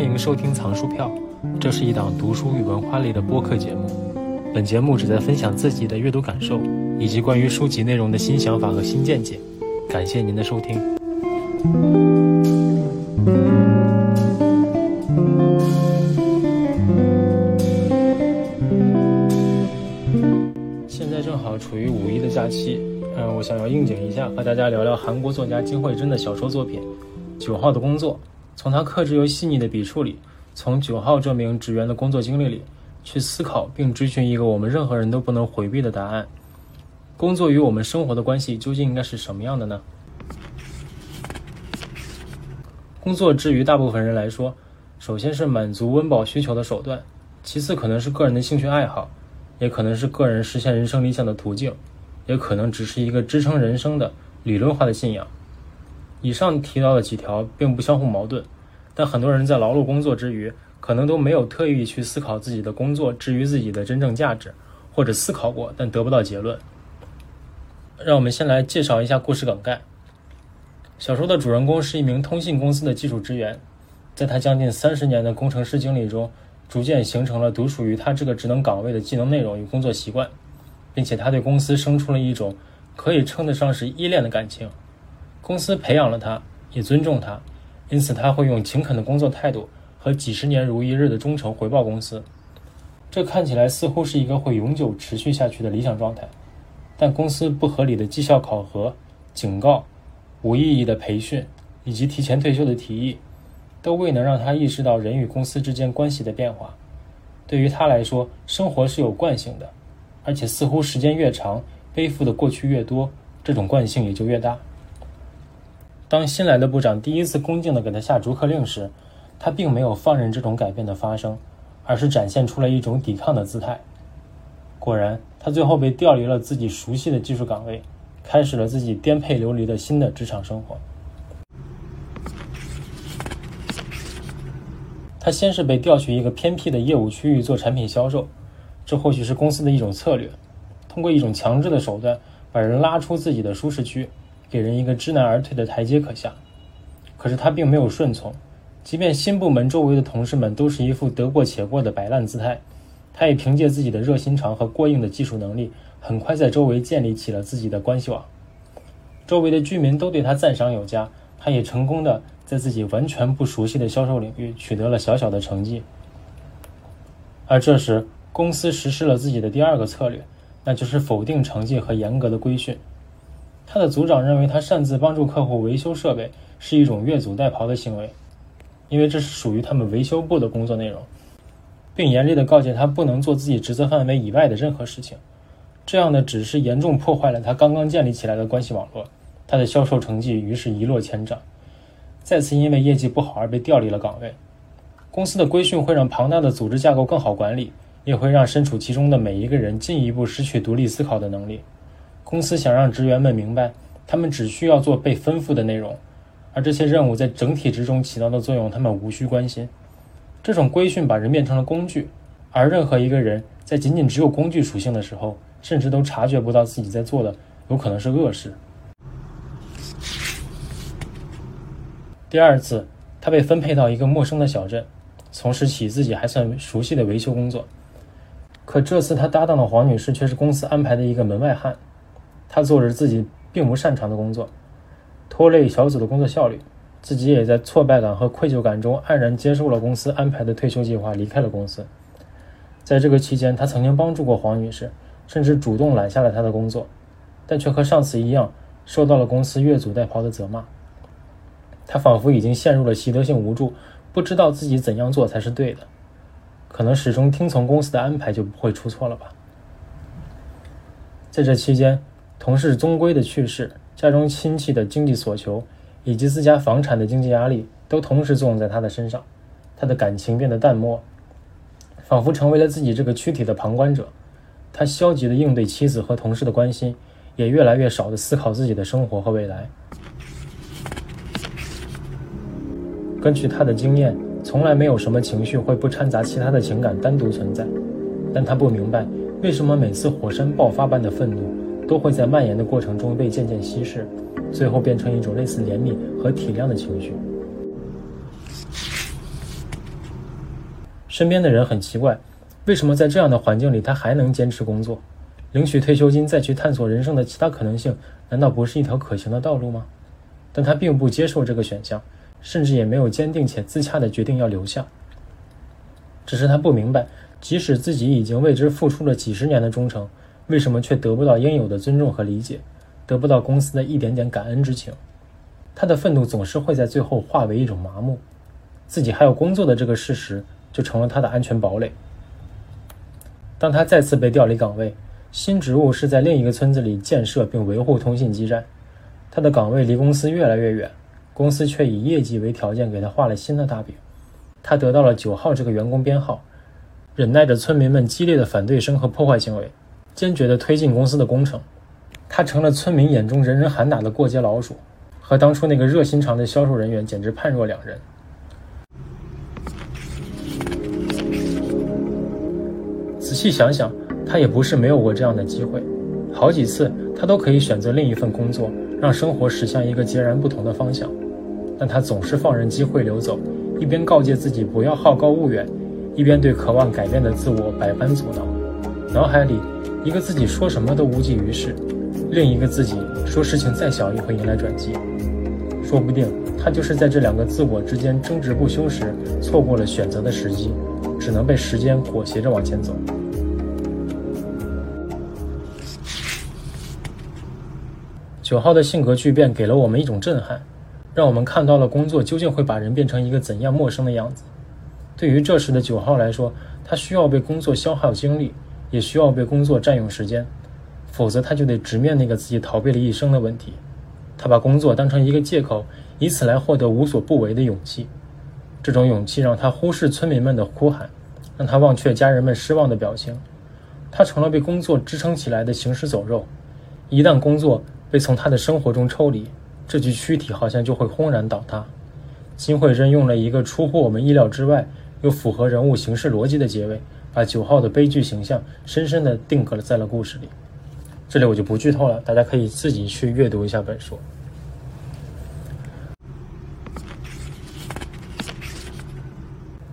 欢迎收听藏书票，这是一档读书与文化类的播客节目。本节目旨在分享自己的阅读感受，以及关于书籍内容的新想法和新见解。感谢您的收听。现在正好处于五一的假期，嗯，我想要应景一下，和大家聊聊韩国作家金惠珍的小说作品《九号的工作》。从他克制又细腻的笔触里，从九号这名职员的工作经历里，去思考并追寻一个我们任何人都不能回避的答案：工作与我们生活的关系究竟应该是什么样的呢？工作之于大部分人来说，首先是满足温饱需求的手段，其次可能是个人的兴趣爱好，也可能是个人实现人生理想的途径，也可能只是一个支撑人生的理论化的信仰。以上提到的几条并不相互矛盾，但很多人在劳碌工作之余，可能都没有特意去思考自己的工作至于自己的真正价值，或者思考过但得不到结论。让我们先来介绍一下故事梗概。小说的主人公是一名通信公司的技术职员，在他将近三十年的工程师经历中，逐渐形成了独属于他这个职能岗位的技能内容与工作习惯，并且他对公司生出了一种可以称得上是依恋的感情。公司培养了他，也尊重他，因此他会用勤恳的工作态度和几十年如一日的忠诚回报公司。这看起来似乎是一个会永久持续下去的理想状态，但公司不合理的绩效考核、警告、无意义的培训以及提前退休的提议，都未能让他意识到人与公司之间关系的变化。对于他来说，生活是有惯性的，而且似乎时间越长，背负的过去越多，这种惯性也就越大。当新来的部长第一次恭敬地给他下逐客令时，他并没有放任这种改变的发生，而是展现出了一种抵抗的姿态。果然，他最后被调离了自己熟悉的技术岗位，开始了自己颠沛流离的新的职场生活。他先是被调去一个偏僻的业务区域做产品销售，这或许是公司的一种策略，通过一种强制的手段把人拉出自己的舒适区。给人一个知难而退的台阶可下，可是他并没有顺从，即便新部门周围的同事们都是一副得过且过的摆烂姿态，他也凭借自己的热心肠和过硬的技术能力，很快在周围建立起了自己的关系网。周围的居民都对他赞赏有加，他也成功的在自己完全不熟悉的销售领域取得了小小的成绩。而这时，公司实施了自己的第二个策略，那就是否定成绩和严格的规训。他的组长认为他擅自帮助客户维修设备是一种越俎代庖的行为，因为这是属于他们维修部的工作内容，并严厉地告诫他不能做自己职责范围以外的任何事情。这样的指示严重破坏了他刚刚建立起来的关系网络，他的销售成绩于是一落千丈，再次因为业绩不好而被调离了岗位。公司的规训会让庞大的组织架构更好管理，也会让身处其中的每一个人进一步失去独立思考的能力。公司想让职员们明白，他们只需要做被吩咐的内容，而这些任务在整体之中起到的作用，他们无需关心。这种规训把人变成了工具，而任何一个人在仅仅只有工具属性的时候，甚至都察觉不到自己在做的有可能是恶事。第二次，他被分配到一个陌生的小镇，从事起自己还算熟悉的维修工作。可这次他搭档的黄女士却是公司安排的一个门外汉。他做着自己并不擅长的工作，拖累小组的工作效率，自己也在挫败感和愧疚感中黯然接受了公司安排的退休计划，离开了公司。在这个期间，他曾经帮助过黄女士，甚至主动揽下了她的工作，但却和上次一样，受到了公司越俎代庖的责骂。他仿佛已经陷入了习得性无助，不知道自己怎样做才是对的，可能始终听从公司的安排就不会出错了吧。在这期间。同事宗规的去世，家中亲戚的经济所求，以及自家房产的经济压力，都同时作用在他的身上。他的感情变得淡漠，仿佛成为了自己这个躯体的旁观者。他消极的应对妻子和同事的关心，也越来越少的思考自己的生活和未来。根据他的经验，从来没有什么情绪会不掺杂其他的情感单独存在。但他不明白，为什么每次火山爆发般的愤怒。都会在蔓延的过程中被渐渐稀释，最后变成一种类似怜悯和体谅的情绪。身边的人很奇怪，为什么在这样的环境里他还能坚持工作？领取退休金再去探索人生的其他可能性，难道不是一条可行的道路吗？但他并不接受这个选项，甚至也没有坚定且自洽的决定要留下。只是他不明白，即使自己已经为之付出了几十年的忠诚，为什么却得不到应有的尊重和理解，得不到公司的一点点感恩之情？他的愤怒总是会在最后化为一种麻木，自己还有工作的这个事实就成了他的安全堡垒。当他再次被调离岗位，新职务是在另一个村子里建设并维护通信基站，他的岗位离公司越来越远，公司却以业绩为条件给他画了新的大饼。他得到了九号这个员工编号，忍耐着村民们激烈的反对声和破坏行为，坚决地推进公司的工程。他成了村民眼中人人喊打的过街老鼠，和当初那个热心肠的销售人员简直判若两人。仔细想想，他也不是没有过这样的机会，好几次他都可以选择另一份工作，让生活驶向一个截然不同的方向，但他总是放任机会流走。一边告诫自己不要好高骛远，一边对渴望改变的自我百般阻挠。脑海里，一个自己说什么都无济于事，另一个自己说事情再小也会迎来转机。说不定他就是在这两个自我之间争执不休时，错过了选择的时机，只能被时间裹挟着往前走。九号的性格巨变给了我们一种震撼。让我们看到了工作究竟会把人变成一个怎样陌生的样子。对于这时的九号来说，他需要被工作消耗精力，也需要被工作占用时间，否则他就得直面那个自己逃避了一生的问题。他把工作当成一个借口，以此来获得无所不为的勇气。这种勇气让他忽视村民们的哭喊，让他忘却家人们失望的表情。他成了被工作支撑起来的行尸走肉。一旦工作被从他的生活中抽离，这具躯体好像就会轰然倒塌。金惠珍用了一个出乎我们意料之外又符合人物形式逻辑的结尾，把九号的悲剧形象深深的定格了在了故事里。这里我就不剧透了，大家可以自己去阅读一下本书。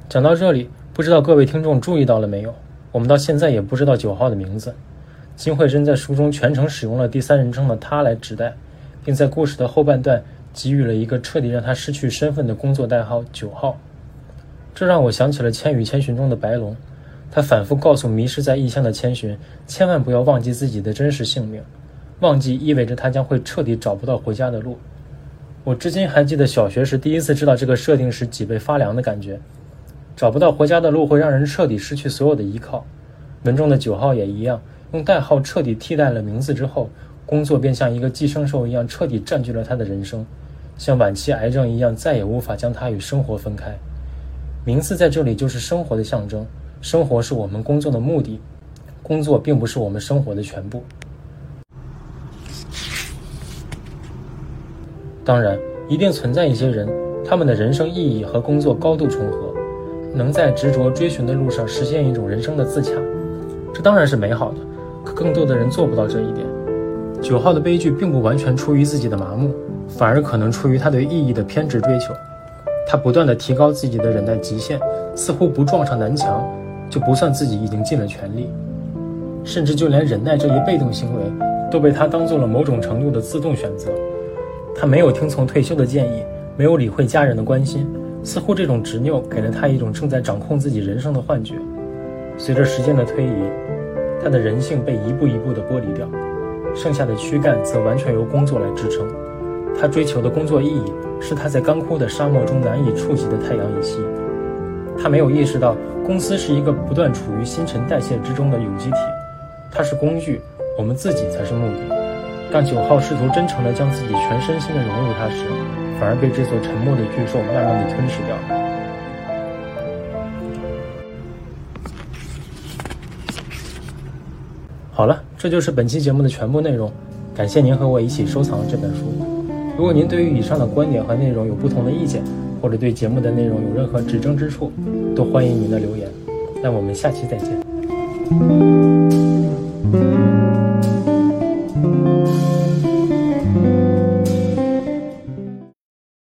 讲到这里，不知道各位听众注意到了没有？我们到现在也不知道九号的名字。金惠珍在书中全程使用了第三人称的他来指代。并在故事的后半段给予了一个彻底让他失去身份的工作代号“九号”，这让我想起了《千与千寻》中的白龙，他反复告诉迷失在异乡的千寻，千万不要忘记自己的真实姓名，忘记意味着他将会彻底找不到回家的路。我至今还记得小学时第一次知道这个设定时脊背发凉的感觉，找不到回家的路会让人彻底失去所有的依靠。文中的九号也一样，用代号彻底替代了名字之后。工作便像一个寄生兽一样，彻底占据了他的人生，像晚期癌症一样，再也无法将他与生活分开。名字在这里就是生活的象征，生活是我们工作的目的，工作并不是我们生活的全部。当然，一定存在一些人，他们的人生意义和工作高度重合，能在执着追寻的路上实现一种人生的自洽，这当然是美好的。可更多的人做不到这一点。九号的悲剧并不完全出于自己的麻木，反而可能出于他对意义的偏执追求。他不断地提高自己的忍耐极限，似乎不撞上南墙就不算自己已经尽了全力。甚至就连忍耐这一被动行为，都被他当做了某种程度的自动选择。他没有听从退休的建议，没有理会家人的关心，似乎这种执拗给了他一种正在掌控自己人生的幻觉。随着时间的推移，他的人性被一步一步地剥离掉。剩下的躯干则完全由工作来支撑。他追求的工作意义是他在干枯的沙漠中难以触及的太阳以西。他没有意识到，公司是一个不断处于新陈代谢之中的有机体，它是工具，我们自己才是目的。当九号试图真诚地将自己全身心地融入它时，反而被这座沉默的巨兽慢慢地吞噬掉。好了，这就是本期节目的全部内容。感谢您和我一起收藏这本书。如果您对于以上的观点和内容有不同的意见，或者对节目的内容有任何指正之处，都欢迎您的留言。那我们下期再见。